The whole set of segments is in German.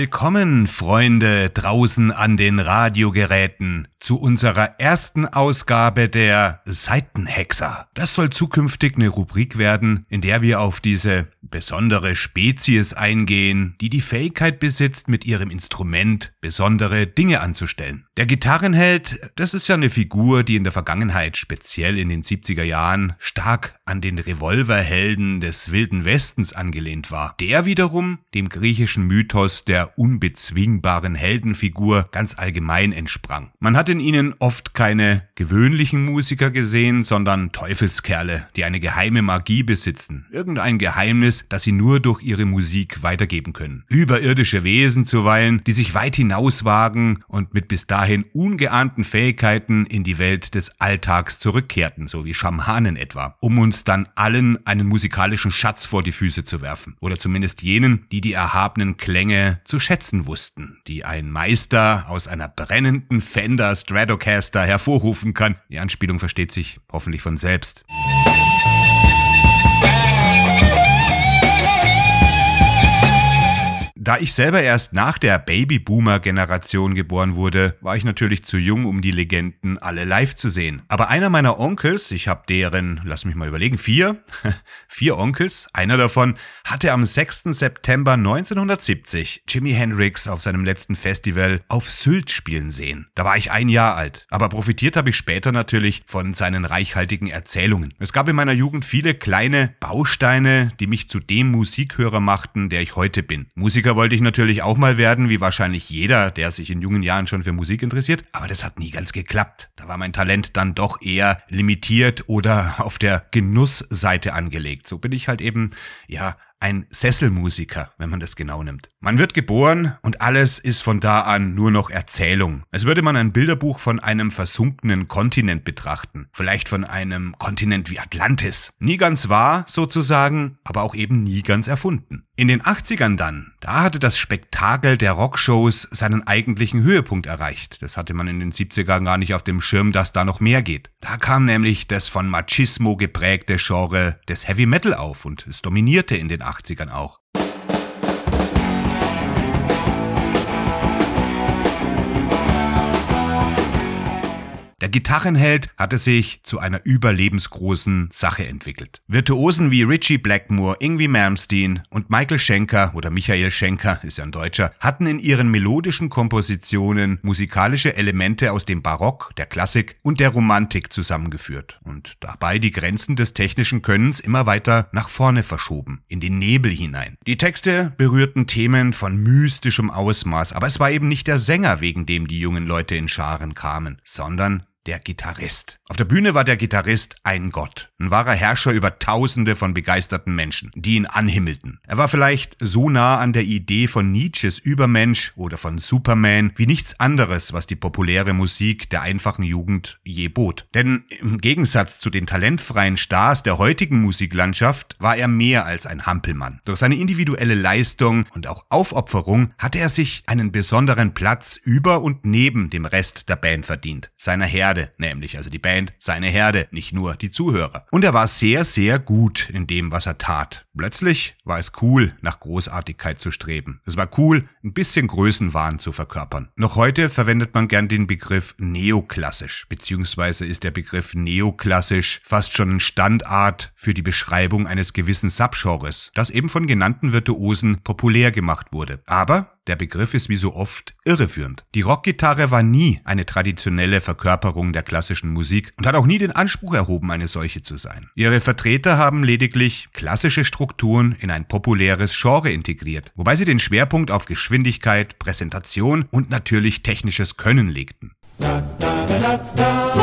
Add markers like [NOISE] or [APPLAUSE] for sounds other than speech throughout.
Willkommen, Freunde draußen an den Radiogeräten, zu unserer ersten Ausgabe der Seitenhexer. Das soll zukünftig eine Rubrik werden, in der wir auf diese besondere Spezies eingehen, die die Fähigkeit besitzt, mit ihrem Instrument besondere Dinge anzustellen. Der Gitarrenheld, das ist ja eine Figur, die in der Vergangenheit, speziell in den 70er Jahren, stark an den Revolverhelden des Wilden Westens angelehnt war. Der wiederum dem griechischen Mythos der unbezwingbaren Heldenfigur ganz allgemein entsprang. Man hat in ihnen oft keine gewöhnlichen Musiker gesehen, sondern Teufelskerle, die eine geheime Magie besitzen, irgendein Geheimnis, das sie nur durch ihre Musik weitergeben können. Überirdische Wesen zuweilen, die sich weit hinauswagen und mit bis dahin ungeahnten Fähigkeiten in die Welt des Alltags zurückkehrten, so wie Schamanen etwa, um uns dann allen einen musikalischen Schatz vor die Füße zu werfen. Oder zumindest jenen, die die erhabenen Klänge zu schätzen wussten, die ein Meister aus einer brennenden Fender Stratocaster hervorrufen kann. Die Anspielung versteht sich hoffentlich von selbst. Da ich selber erst nach der Babyboomer-Generation geboren wurde, war ich natürlich zu jung, um die Legenden alle live zu sehen. Aber einer meiner Onkels, ich habe deren, lass mich mal überlegen, vier, [LAUGHS] vier Onkels, einer davon hatte am 6. September 1970 Jimi Hendrix auf seinem letzten Festival auf Sylt spielen sehen. Da war ich ein Jahr alt, aber profitiert habe ich später natürlich von seinen reichhaltigen Erzählungen. Es gab in meiner Jugend viele kleine Bausteine, die mich zu dem Musikhörer machten, der ich heute bin. Musiker wollte ich natürlich auch mal werden, wie wahrscheinlich jeder, der sich in jungen Jahren schon für Musik interessiert, aber das hat nie ganz geklappt. Da war mein Talent dann doch eher limitiert oder [LAUGHS] auf der Genussseite angelegt. So bin ich halt eben, ja, ein Sesselmusiker, wenn man das genau nimmt. Man wird geboren und alles ist von da an nur noch Erzählung. Als würde man ein Bilderbuch von einem versunkenen Kontinent betrachten. Vielleicht von einem Kontinent wie Atlantis. Nie ganz wahr, sozusagen, aber auch eben nie ganz erfunden. In den 80ern dann, da hatte das Spektakel der Rockshows seinen eigentlichen Höhepunkt erreicht. Das hatte man in den 70ern gar nicht auf dem Schirm, dass da noch mehr geht. Da kam nämlich das von Machismo geprägte Genre des Heavy Metal auf und es dominierte in den 80ern auch. Der Gitarrenheld hatte sich zu einer überlebensgroßen Sache entwickelt. Virtuosen wie Richie Blackmore, Ingwie Malmsteen und Michael Schenker oder Michael Schenker ist ja ein Deutscher, hatten in ihren melodischen Kompositionen musikalische Elemente aus dem Barock, der Klassik und der Romantik zusammengeführt und dabei die Grenzen des technischen Könnens immer weiter nach vorne verschoben, in den Nebel hinein. Die Texte berührten Themen von mystischem Ausmaß, aber es war eben nicht der Sänger, wegen dem die jungen Leute in Scharen kamen, sondern der Gitarrist. Auf der Bühne war der Gitarrist ein Gott, ein wahrer Herrscher über Tausende von begeisterten Menschen, die ihn anhimmelten. Er war vielleicht so nah an der Idee von Nietzsches Übermensch oder von Superman wie nichts anderes, was die populäre Musik der einfachen Jugend je bot. Denn im Gegensatz zu den talentfreien Stars der heutigen Musiklandschaft war er mehr als ein Hampelmann. Durch seine individuelle Leistung und auch Aufopferung hatte er sich einen besonderen Platz über und neben dem Rest der Band verdient, seiner Herde Herde, nämlich also die Band, seine Herde, nicht nur die Zuhörer. Und er war sehr, sehr gut in dem, was er tat. Plötzlich war es cool, nach Großartigkeit zu streben. Es war cool, ein bisschen Größenwahn zu verkörpern. Noch heute verwendet man gern den Begriff neoklassisch, beziehungsweise ist der Begriff neoklassisch fast schon ein Standart für die Beschreibung eines gewissen Subgenres, das eben von genannten Virtuosen populär gemacht wurde. Aber der Begriff ist wie so oft irreführend. Die Rockgitarre war nie eine traditionelle Verkörperung der klassischen Musik und hat auch nie den Anspruch erhoben, eine solche zu sein. Ihre Vertreter haben lediglich klassische Strukturen in ein populäres Genre integriert, wobei sie den Schwerpunkt auf Geschwindigkeit, Präsentation und natürlich technisches Können legten. Da, da, da,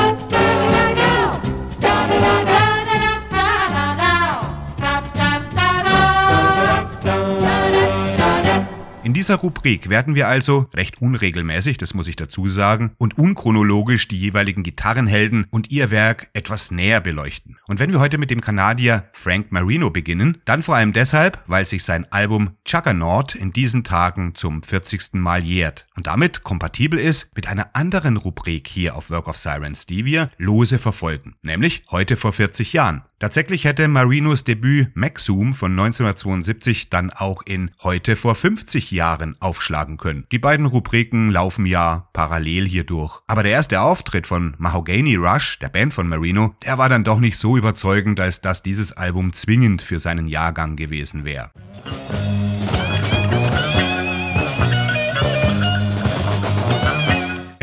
dieser Rubrik werden wir also recht unregelmäßig, das muss ich dazu sagen, und unchronologisch die jeweiligen Gitarrenhelden und ihr Werk etwas näher beleuchten. Und wenn wir heute mit dem Kanadier Frank Marino beginnen, dann vor allem deshalb, weil sich sein Album Juggernaut in diesen Tagen zum 40. Mal jährt und damit kompatibel ist mit einer anderen Rubrik hier auf Work of Sirens, die wir lose verfolgen, nämlich heute vor 40 Jahren. Tatsächlich hätte Marinos Debüt Maxum von 1972 dann auch in heute vor 50 Jahren Gitarren aufschlagen können. Die beiden Rubriken laufen ja parallel hier durch. Aber der erste Auftritt von Mahogany Rush, der Band von Marino, der war dann doch nicht so überzeugend, als dass dieses Album zwingend für seinen Jahrgang gewesen wäre.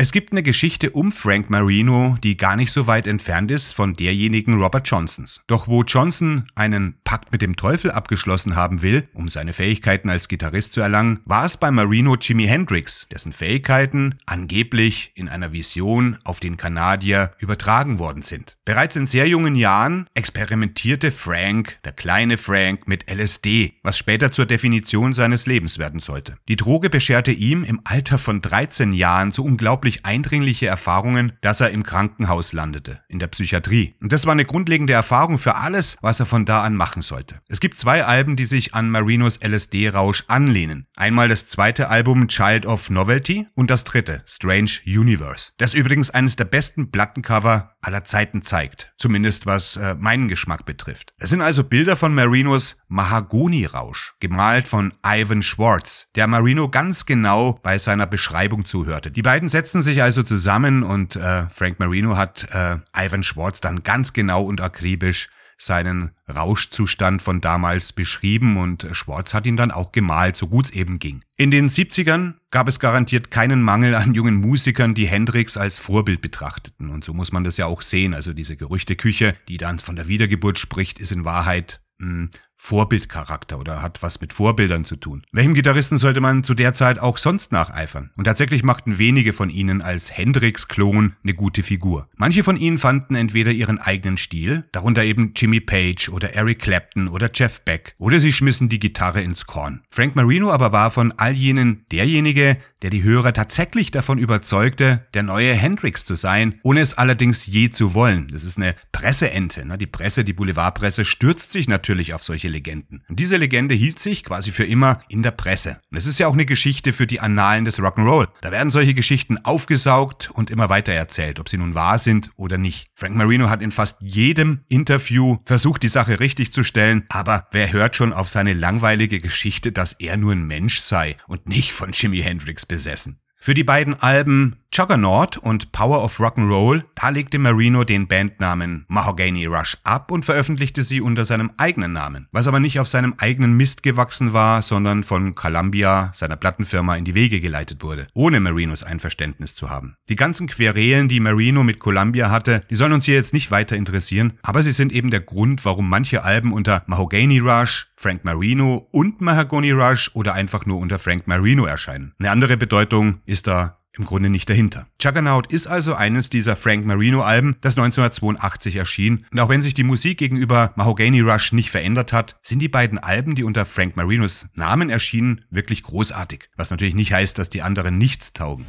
Es gibt eine Geschichte um Frank Marino, die gar nicht so weit entfernt ist von derjenigen Robert Johnsons. Doch wo Johnson einen Pakt mit dem Teufel abgeschlossen haben will, um seine Fähigkeiten als Gitarrist zu erlangen, war es bei Marino Jimi Hendrix, dessen Fähigkeiten angeblich in einer Vision auf den Kanadier übertragen worden sind. Bereits in sehr jungen Jahren experimentierte Frank, der kleine Frank, mit LSD, was später zur Definition seines Lebens werden sollte. Die Droge bescherte ihm im Alter von 13 Jahren so unglaublich eindringliche Erfahrungen, dass er im Krankenhaus landete, in der Psychiatrie. Und das war eine grundlegende Erfahrung für alles, was er von da an machen sollte. Es gibt zwei Alben, die sich an Marinos LSD-Rausch anlehnen. Einmal das zweite Album Child of Novelty und das dritte, Strange Universe. Das übrigens eines der besten Plattencover aller Zeiten zeigt. Zumindest was äh, meinen Geschmack betrifft. Es sind also Bilder von Marinos Mahagoni-Rausch, gemalt von Ivan Schwartz, der Marino ganz genau bei seiner Beschreibung zuhörte. Die beiden setzen sich also zusammen und äh, Frank Marino hat äh, Ivan Schwartz dann ganz genau und akribisch seinen Rauschzustand von damals beschrieben und Schwartz hat ihn dann auch gemalt, so gut es eben ging. In den 70ern gab es garantiert keinen Mangel an jungen Musikern, die Hendrix als Vorbild betrachteten. Und so muss man das ja auch sehen. Also diese Gerüchteküche, die dann von der Wiedergeburt spricht, ist in Wahrheit mh, hm, Vorbildcharakter oder hat was mit Vorbildern zu tun. Welchem Gitarristen sollte man zu der Zeit auch sonst nacheifern? Und tatsächlich machten wenige von ihnen als Hendrix-Klon eine gute Figur. Manche von ihnen fanden entweder ihren eigenen Stil, darunter eben Jimmy Page oder Eric Clapton oder Jeff Beck, oder sie schmissen die Gitarre ins Korn. Frank Marino aber war von all jenen derjenige, der die Hörer tatsächlich davon überzeugte, der neue Hendrix zu sein, ohne es allerdings je zu wollen. Das ist eine Presseente. Ne? Die Presse, die Boulevardpresse stürzt sich natürlich auf solche Legenden. Und diese Legende hielt sich quasi für immer in der Presse. Und es ist ja auch eine Geschichte für die Annalen des Rock'n'Roll. Da werden solche Geschichten aufgesaugt und immer weiter erzählt, ob sie nun wahr sind oder nicht. Frank Marino hat in fast jedem Interview versucht, die Sache richtig zu stellen, aber wer hört schon auf seine langweilige Geschichte, dass er nur ein Mensch sei und nicht von Jimi Hendrix besessen? Für die beiden Alben Juggernaut und Power of Rock'n'Roll, legte Marino den Bandnamen Mahogany Rush ab und veröffentlichte sie unter seinem eigenen Namen, was aber nicht auf seinem eigenen Mist gewachsen war, sondern von Columbia, seiner Plattenfirma, in die Wege geleitet wurde, ohne Marinos Einverständnis zu haben. Die ganzen Querelen, die Marino mit Columbia hatte, die sollen uns hier jetzt nicht weiter interessieren, aber sie sind eben der Grund, warum manche Alben unter Mahogany Rush, Frank Marino und Mahogany Rush oder einfach nur unter Frank Marino erscheinen. Eine andere Bedeutung ist da im Grunde nicht dahinter. Juggernaut ist also eines dieser Frank Marino-Alben, das 1982 erschien. Und auch wenn sich die Musik gegenüber Mahogany Rush nicht verändert hat, sind die beiden Alben, die unter Frank Marinos Namen erschienen, wirklich großartig. Was natürlich nicht heißt, dass die anderen nichts taugen.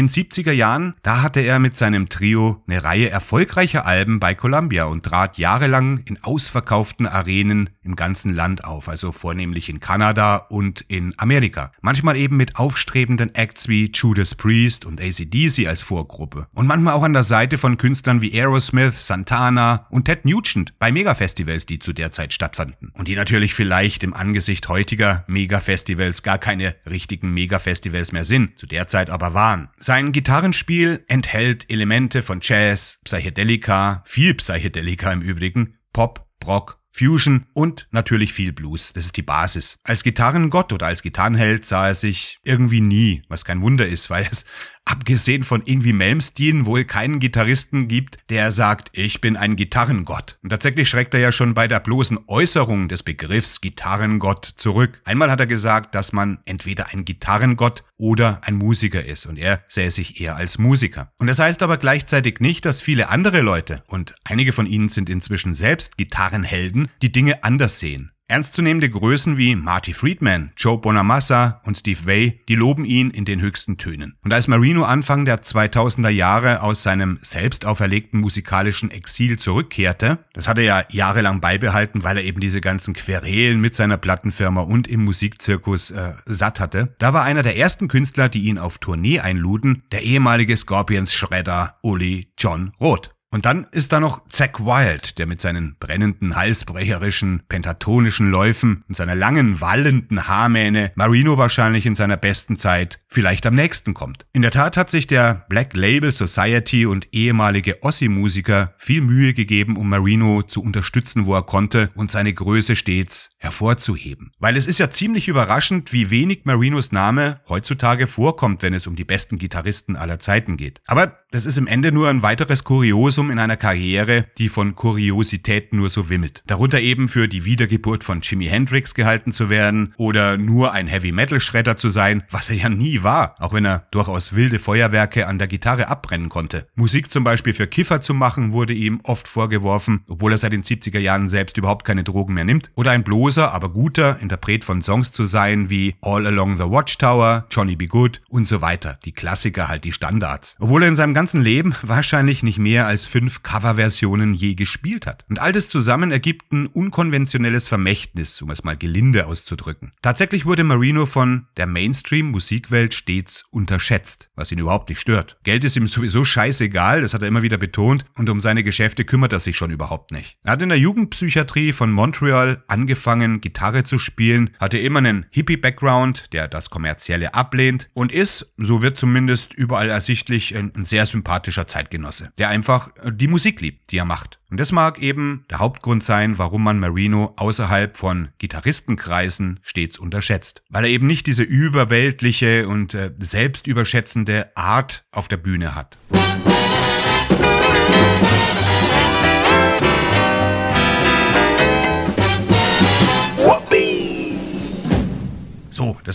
Den 70er Jahren, da hatte er mit seinem Trio eine Reihe erfolgreicher Alben bei Columbia und trat jahrelang in ausverkauften Arenen im ganzen Land auf, also vornehmlich in Kanada und in Amerika. Manchmal eben mit aufstrebenden Acts wie Judas Priest und ACDC als Vorgruppe. Und manchmal auch an der Seite von Künstlern wie Aerosmith, Santana und Ted Nugent bei Megafestivals, die zu der Zeit stattfanden. Und die natürlich vielleicht im Angesicht heutiger Megafestivals gar keine richtigen Megafestivals mehr sind, zu der Zeit aber waren. Sein Gitarrenspiel enthält Elemente von Jazz, Psychedelika, viel Psychedelika im Übrigen, Pop, Rock Fusion und natürlich viel Blues. Das ist die Basis. Als Gitarrengott oder als Gitarrenheld sah er sich irgendwie nie, was kein Wunder ist, [LAUGHS] weil es abgesehen von irgendwie Malmsteen wohl keinen Gitarristen gibt, der sagt, ich bin ein Gitarrengott. Und tatsächlich schreckt er ja schon bei der bloßen Äußerung des Begriffs Gitarrengott zurück. Einmal hat er gesagt, dass man entweder ein Gitarrengott oder ein Musiker ist und er sähe sich eher als Musiker. Und das heißt aber gleichzeitig nicht, dass viele andere Leute, und einige von ihnen sind inzwischen selbst Gitarrenhelden, die Dinge anders sehen. Ernstzunehmende Größen wie Marty Friedman, Joe Bonamassa und Steve Vai, die loben ihn in den höchsten Tönen. Und als Marino Anfang der 2000er Jahre aus seinem selbst auferlegten musikalischen Exil zurückkehrte, das hat er ja jahrelang beibehalten, weil er eben diese ganzen Querelen mit seiner Plattenfirma und im Musikzirkus äh, satt hatte, da war einer der ersten Künstler, die ihn auf Tournee einluden, der ehemalige Scorpions-Schredder Uli John Roth. Und dann ist da noch Zack Wild, der mit seinen brennenden, halsbrecherischen, pentatonischen Läufen und seiner langen, wallenden Haarmähne Marino wahrscheinlich in seiner besten Zeit vielleicht am nächsten kommt. In der Tat hat sich der Black Label Society und ehemalige Ossi-Musiker viel Mühe gegeben, um Marino zu unterstützen, wo er konnte und seine Größe stets hervorzuheben. Weil es ist ja ziemlich überraschend, wie wenig Marinos Name heutzutage vorkommt, wenn es um die besten Gitarristen aller Zeiten geht. Aber das ist im Ende nur ein weiteres Kuriosum in einer Karriere, die von Kuriositäten nur so wimmelt. Darunter eben für die Wiedergeburt von Jimi Hendrix gehalten zu werden oder nur ein Heavy-Metal-Schredder zu sein, was er ja nie war, auch wenn er durchaus wilde Feuerwerke an der Gitarre abbrennen konnte. Musik zum Beispiel für Kiffer zu machen, wurde ihm oft vorgeworfen, obwohl er seit den 70er Jahren selbst überhaupt keine Drogen mehr nimmt. Oder ein bloßer, aber guter Interpret von Songs zu sein wie All Along the Watchtower, Johnny Be Good und so weiter. Die Klassiker halt, die Standards. Obwohl er in seinem ganzen Leben [LAUGHS] wahrscheinlich nicht mehr als fünf Coverversionen je gespielt hat. Und all das zusammen ergibt ein unkonventionelles Vermächtnis, um es mal gelinde auszudrücken. Tatsächlich wurde Marino von der Mainstream-Musikwelt stets unterschätzt, was ihn überhaupt nicht stört. Geld ist ihm sowieso scheißegal, das hat er immer wieder betont, und um seine Geschäfte kümmert er sich schon überhaupt nicht. Er hat in der Jugendpsychiatrie von Montreal angefangen, Gitarre zu spielen, hatte immer einen Hippie-Background, der das Kommerzielle ablehnt und ist, so wird zumindest überall ersichtlich, ein, ein sehr sympathischer Zeitgenosse, der einfach äh, die Musik liebt, die er macht. Und das mag eben der Hauptgrund sein, warum man Marino außerhalb von Gitarristenkreisen stets unterschätzt. Weil er eben nicht diese überweltliche und äh, selbstüberschätzende Art auf der Bühne hat.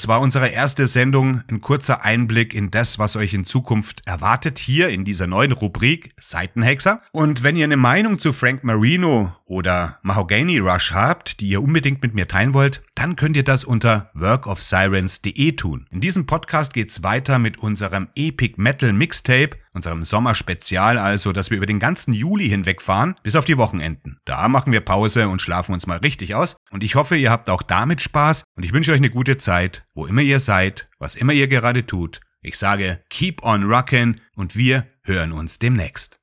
Das war unsere erste Sendung. Ein kurzer Einblick in das, was euch in Zukunft erwartet, hier in dieser neuen Rubrik Seitenhexer. Und wenn ihr eine Meinung zu Frank Marino oder Mahogany Rush habt, die ihr unbedingt mit mir teilen wollt, dann könnt ihr das unter workofsirens.de tun. In diesem Podcast geht's weiter mit unserem Epic Metal Mixtape, unserem Sommerspezial also, dass wir über den ganzen Juli hinwegfahren, bis auf die Wochenenden. Da machen wir Pause und schlafen uns mal richtig aus. Und ich hoffe, ihr habt auch damit Spaß und ich wünsche euch eine gute Zeit, wo immer ihr seid, was immer ihr gerade tut. Ich sage, keep on rockin' und wir hören uns demnächst.